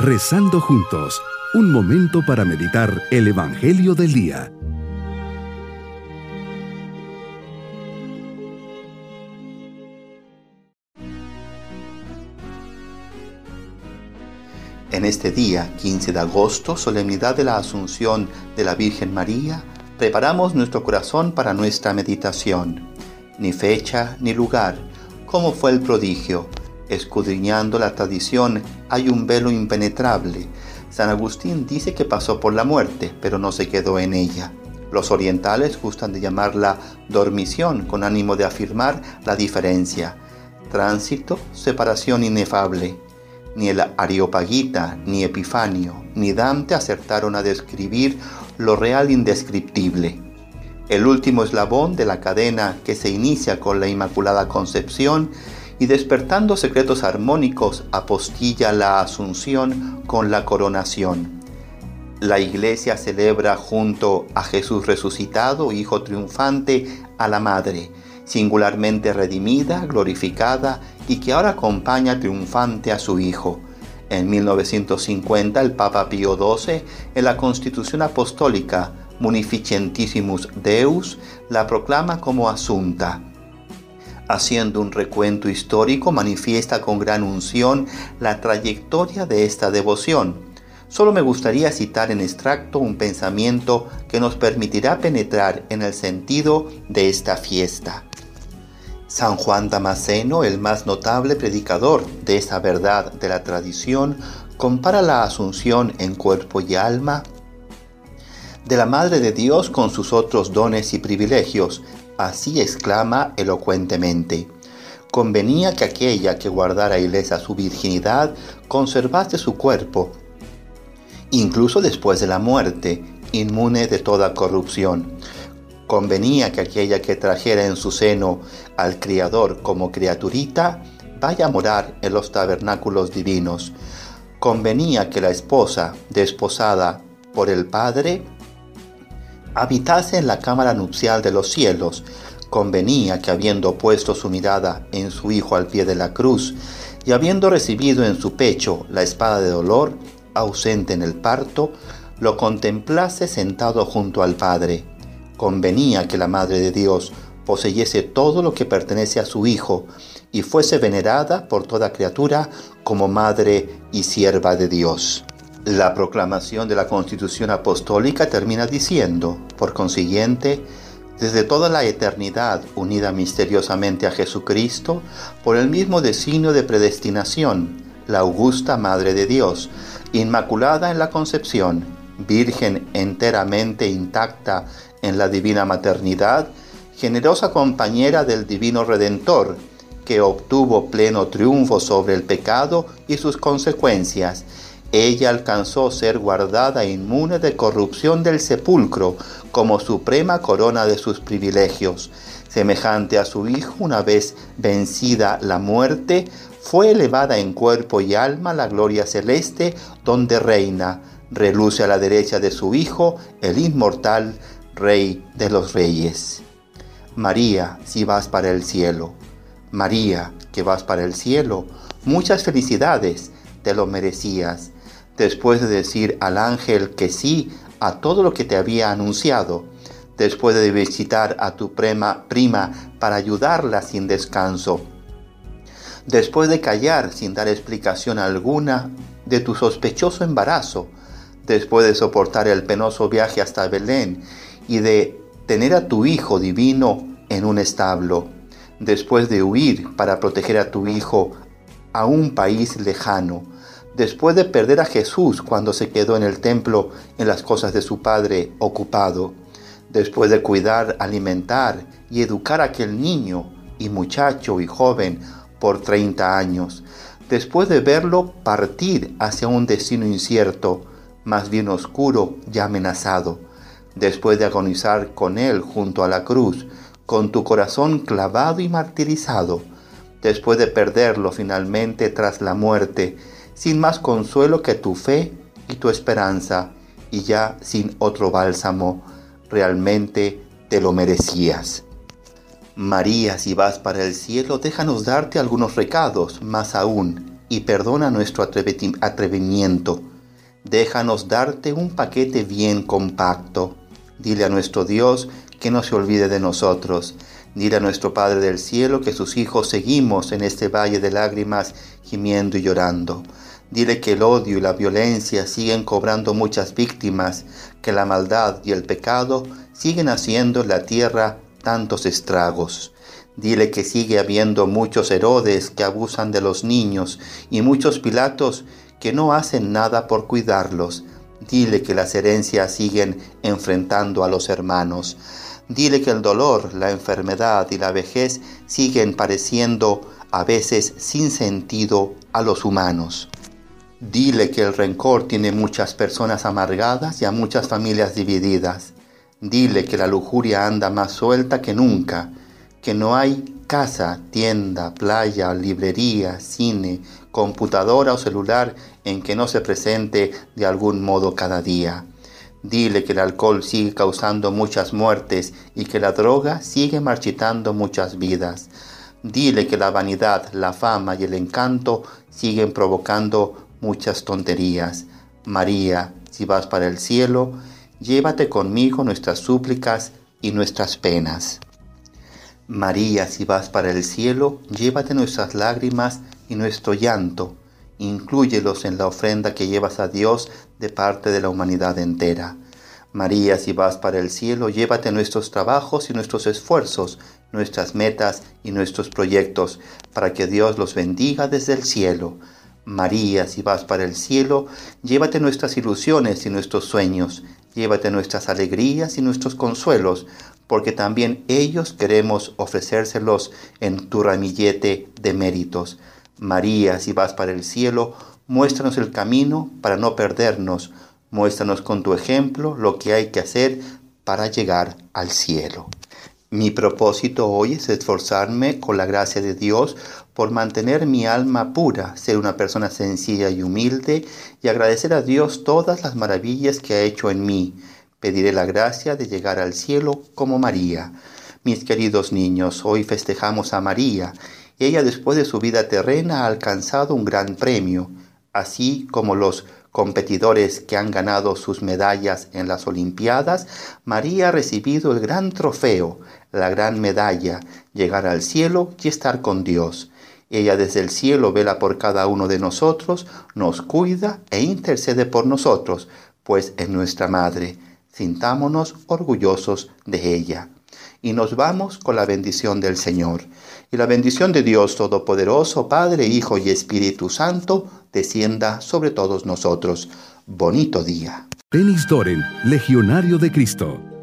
Rezando juntos, un momento para meditar el Evangelio del Día. En este día, 15 de agosto, solemnidad de la Asunción de la Virgen María, preparamos nuestro corazón para nuestra meditación. Ni fecha ni lugar, cómo fue el prodigio, Escudriñando la tradición hay un velo impenetrable. San Agustín dice que pasó por la muerte, pero no se quedó en ella. Los orientales gustan de llamarla dormición con ánimo de afirmar la diferencia. Tránsito, separación inefable. Ni el Areopagita, ni Epifanio, ni Dante acertaron a describir lo real indescriptible. El último eslabón de la cadena que se inicia con la Inmaculada Concepción y despertando secretos armónicos apostilla la asunción con la coronación. La iglesia celebra junto a Jesús resucitado, Hijo triunfante, a la Madre, singularmente redimida, glorificada y que ahora acompaña triunfante a su Hijo. En 1950 el Papa Pío XII, en la Constitución Apostólica Munificentissimus Deus, la proclama como asunta haciendo un recuento histórico, manifiesta con gran unción la trayectoria de esta devoción. Solo me gustaría citar en extracto un pensamiento que nos permitirá penetrar en el sentido de esta fiesta. San Juan Damasceno, el más notable predicador de esa verdad de la tradición, compara la asunción en cuerpo y alma de la Madre de Dios con sus otros dones y privilegios, Así exclama elocuentemente. Convenía que aquella que guardara ilesa su virginidad conservase su cuerpo, incluso después de la muerte, inmune de toda corrupción. Convenía que aquella que trajera en su seno al Criador como criaturita vaya a morar en los tabernáculos divinos. Convenía que la esposa, desposada por el Padre, habitase en la cámara nupcial de los cielos, convenía que habiendo puesto su mirada en su Hijo al pie de la cruz, y habiendo recibido en su pecho la espada de dolor, ausente en el parto, lo contemplase sentado junto al Padre. Convenía que la Madre de Dios poseyese todo lo que pertenece a su Hijo, y fuese venerada por toda criatura como Madre y Sierva de Dios. La proclamación de la Constitución Apostólica termina diciendo, por consiguiente, desde toda la eternidad unida misteriosamente a Jesucristo, por el mismo designio de predestinación, la augusta Madre de Dios, inmaculada en la concepción, virgen enteramente intacta en la divina maternidad, generosa compañera del divino Redentor, que obtuvo pleno triunfo sobre el pecado y sus consecuencias, ella alcanzó ser guardada inmune de corrupción del sepulcro como suprema corona de sus privilegios. Semejante a su Hijo, una vez vencida la muerte, fue elevada en cuerpo y alma a la gloria celeste donde reina, reluce a la derecha de su Hijo, el inmortal Rey de los Reyes. María, si vas para el cielo. María, que vas para el cielo, muchas felicidades, te lo merecías después de decir al ángel que sí a todo lo que te había anunciado, después de visitar a tu prima, prima para ayudarla sin descanso, después de callar sin dar explicación alguna de tu sospechoso embarazo, después de soportar el penoso viaje hasta Belén y de tener a tu Hijo divino en un establo, después de huir para proteger a tu Hijo a un país lejano, después de perder a Jesús cuando se quedó en el templo en las cosas de su Padre ocupado, después de cuidar, alimentar y educar a aquel niño y muchacho y joven por 30 años, después de verlo partir hacia un destino incierto, más bien oscuro y amenazado, después de agonizar con él junto a la cruz, con tu corazón clavado y martirizado, después de perderlo finalmente tras la muerte, sin más consuelo que tu fe y tu esperanza, y ya sin otro bálsamo, realmente te lo merecías. María, si vas para el cielo, déjanos darte algunos recados, más aún, y perdona nuestro atrevimiento. Déjanos darte un paquete bien compacto. Dile a nuestro Dios que no se olvide de nosotros. Dile a nuestro Padre del Cielo que sus hijos seguimos en este valle de lágrimas gimiendo y llorando. Dile que el odio y la violencia siguen cobrando muchas víctimas, que la maldad y el pecado siguen haciendo en la tierra tantos estragos. Dile que sigue habiendo muchos Herodes que abusan de los niños y muchos Pilatos que no hacen nada por cuidarlos. Dile que las herencias siguen enfrentando a los hermanos. Dile que el dolor, la enfermedad y la vejez siguen pareciendo a veces sin sentido a los humanos. Dile que el rencor tiene muchas personas amargadas y a muchas familias divididas. Dile que la lujuria anda más suelta que nunca que no hay casa, tienda, playa, librería, cine, computadora o celular en que no se presente de algún modo cada día. Dile que el alcohol sigue causando muchas muertes y que la droga sigue marchitando muchas vidas. Dile que la vanidad, la fama y el encanto siguen provocando muchas tonterías. María, si vas para el cielo, llévate conmigo nuestras súplicas y nuestras penas. María, si vas para el cielo, llévate nuestras lágrimas y nuestro llanto, inclúyelos en la ofrenda que llevas a Dios de parte de la humanidad entera. María, si vas para el cielo, llévate nuestros trabajos y nuestros esfuerzos, nuestras metas y nuestros proyectos, para que Dios los bendiga desde el cielo. María, si vas para el cielo, llévate nuestras ilusiones y nuestros sueños, llévate nuestras alegrías y nuestros consuelos, porque también ellos queremos ofrecérselos en tu ramillete de méritos. María, si vas para el cielo, muéstranos el camino para no perdernos, muéstranos con tu ejemplo lo que hay que hacer para llegar al cielo. Mi propósito hoy es esforzarme con la gracia de Dios por mantener mi alma pura, ser una persona sencilla y humilde y agradecer a Dios todas las maravillas que ha hecho en mí Pediré la gracia de llegar al cielo como María. Mis queridos niños, hoy festejamos a María. Ella después de su vida terrena ha alcanzado un gran premio, así como los competidores que han ganado sus medallas en las Olimpiadas, María ha recibido el gran trofeo, la gran medalla, llegar al cielo y estar con Dios. Ella desde el cielo vela por cada uno de nosotros, nos cuida e intercede por nosotros, pues es nuestra Madre sintámonos orgullosos de ella. Y nos vamos con la bendición del Señor. Y la bendición de Dios Todopoderoso, Padre, Hijo y Espíritu Santo, descienda sobre todos nosotros. Bonito día. Doren, Legionario de Cristo.